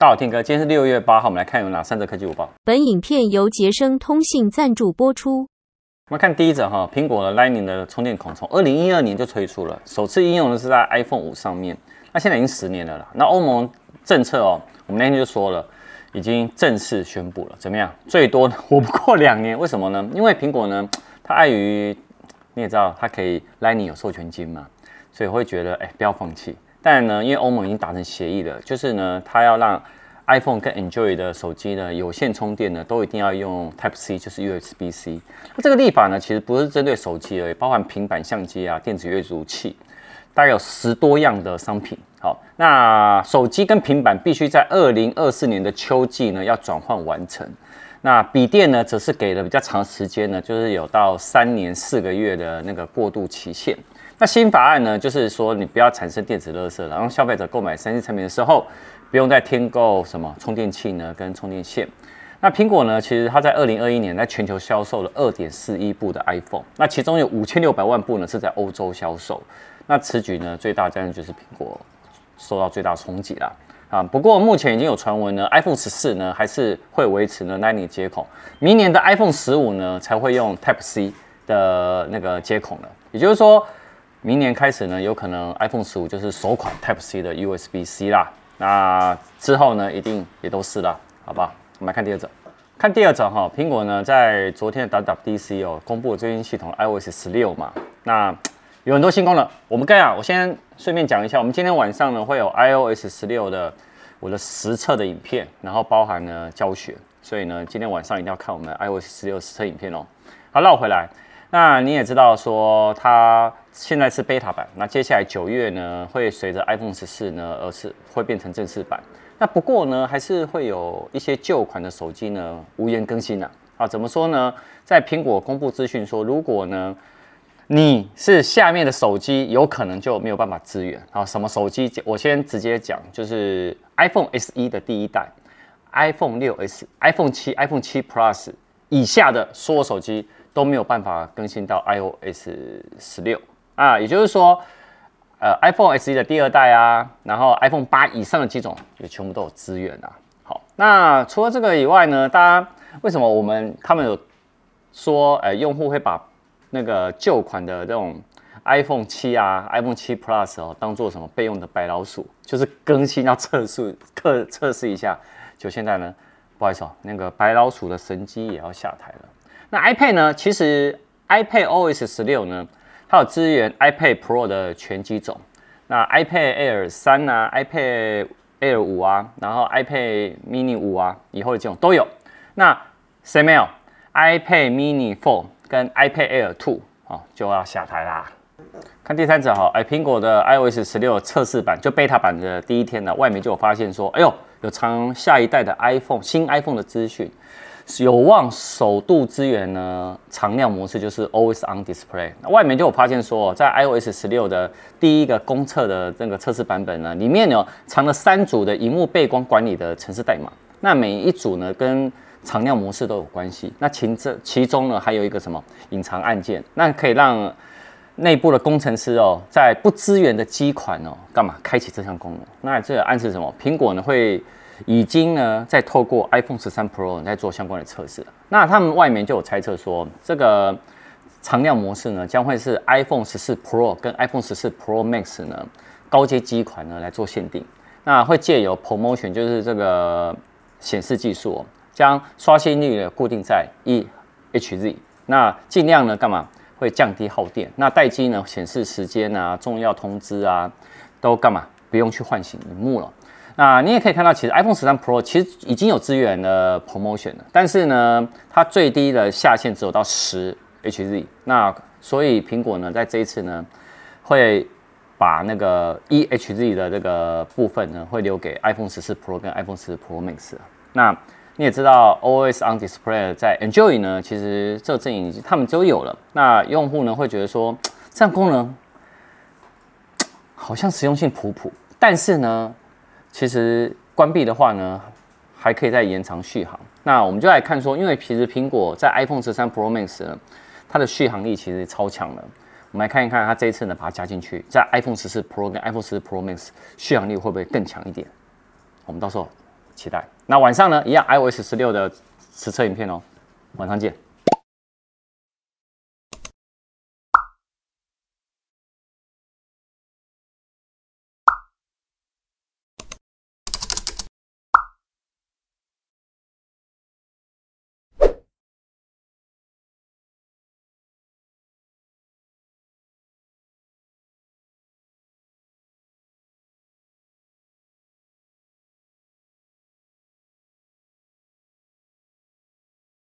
大家好，天哥，今天是六月八号，我们来看有哪三则科技午报。本影片由杰生通信赞助播出。我们看第一则哈，苹果的 Lightning 的充电孔从二零一二年就推出了，首次应用的是在 iPhone 五上面。那现在已经十年了啦。那欧盟政策哦，我们那天就说了，已经正式宣布了，怎么样？最多活不过两年，为什么呢？因为苹果呢，它碍于你也知道，它可以 Lightning 有授权金嘛，所以会觉得哎，不要放弃。但呢，因为欧盟已经达成协议了，就是呢，它要让 iPhone 跟 Android 的手机呢，有线充电呢，都一定要用 Type C，就是 USB-C。那这个立法呢，其实不是针对手机而已，包含平板、相机啊、电子阅读器，大概有十多样的商品。好，那手机跟平板必须在二零二四年的秋季呢，要转换完成。那笔电呢，则是给了比较长时间呢，就是有到三年四个月的那个过渡期限。那新法案呢，就是说你不要产生电子垃圾，然后消费者购买三 C 产品的时候，不用再添购什么充电器呢，跟充电线。那苹果呢，其实它在二零二一年在全球销售了二点四亿部的 iPhone，那其中有五千六百万部呢是在欧洲销售。那此举呢，最大当然就是苹果受到最大冲击啦。啊。不过目前已经有传闻呢，iPhone 十四呢还是会维持呢 Lightning 接口，明年的 iPhone 十五呢才会用 Type C 的那个接口了，也就是说。明年开始呢，有可能 iPhone 十五就是首款 Type C 的 USB-C 啦。那之后呢，一定也都是了，好吧？我们来看第二则，看第二则哈，苹果呢在昨天的 WWDC 哦，公布了最新系统 iOS 十六嘛。那有很多新功能，我们跟啊，我先顺便讲一下，我们今天晚上呢会有 iOS 十六的我的实测的影片，然后包含呢教学，所以呢今天晚上一定要看我们 iOS 十六实测影片哦。好，绕回来。那你也知道说它现在是 beta 版，那接下来九月呢会随着 iPhone 十四呢而是会变成正式版。那不过呢还是会有一些旧款的手机呢无缘更新啊。啊，怎么说呢？在苹果公布资讯说，如果呢你是下面的手机，有可能就没有办法支援啊。什么手机？我先直接讲，就是 iPhone SE 的第一代，iPhone 六 S、iPhone 七、iPhone 七 Plus 以下的所有手机。都没有办法更新到 iOS 十六啊，也就是说，呃，iPhone SE 的第二代啊，然后 iPhone 八以上的机种也全部都有支援啊。好，那除了这个以外呢，大家为什么我们他们有说，呃，用户会把那个旧款的这种 iPhone 七啊、iPhone 七 Plus 哦，当做什么备用的白老鼠，就是更新要测试、测测试一下。就现在呢，不好意思哦，那个白老鼠的神机也要下台了。那 iPad 呢？其实 iPad OS 十六呢，它有支援 iPad Pro 的全机种。那 iPad Air 三啊，iPad Air 五啊，然后 iPad Mini 五啊，以后的这种都有。那谁没有？iPad Mini Four 跟 iPad Air Two 哦，就要下台啦。看第三者哈，哎，苹果的 iOS 十六测试版就 beta 版的第一天呢，外面就有发现说，哎呦，有藏下一代的 iPhone 新 iPhone 的资讯。有望首度支援呢，常亮模式就是 Always On Display。那外面就有发现说，在 iOS 十六的第一个公测的这个测试版本呢，里面有藏了三组的荧幕背光管理的程式代码。那每一组呢，跟常亮模式都有关系。那其这其中呢，还有一个什么隐藏按键，那可以让内部的工程师哦，在不支援的机款哦，干嘛开启这项功能？那这暗示什么？苹果呢会。已经呢，在透过 iPhone 十三 Pro 在做相关的测试。那他们外面就有猜测说，这个常亮模式呢，将会是 iPhone 十四 Pro 跟 iPhone 十四 Pro Max 呢高阶机款呢来做限定。那会借由 ProMotion，就是这个显示技术，将刷新率呢固定在 eHZ。那尽量呢干嘛？会降低耗电。那待机呢显示时间啊、重要通知啊，都干嘛？不用去唤醒荧幕了。那你也可以看到，其实 iPhone 十三 Pro 其实已经有支援了 ProMotion 了，但是呢，它最低的下限只有到十 Hz。那所以苹果呢，在这一次呢，会把那个一 Hz 的这个部分呢，会留给 iPhone 十四 Pro 跟 iPhone 十四 Pro Max。那你也知道，Always On Display 在 Enjoy 呢，其实这阵营他们都有了。那用户呢会觉得说，这样功能好像实用性普普，但是呢。其实关闭的话呢，还可以再延长续航。那我们就来看说，因为其实苹果在 iPhone 十三 Pro Max 呢，它的续航力其实超强了。我们来看一看它这一次呢，把它加进去，在 iPhone 十四 Pro 跟 iPhone 十四 Pro Max 续航力会不会更强一点？我们到时候期待。那晚上呢，一样 iOS 十六的实测影片哦，晚上见。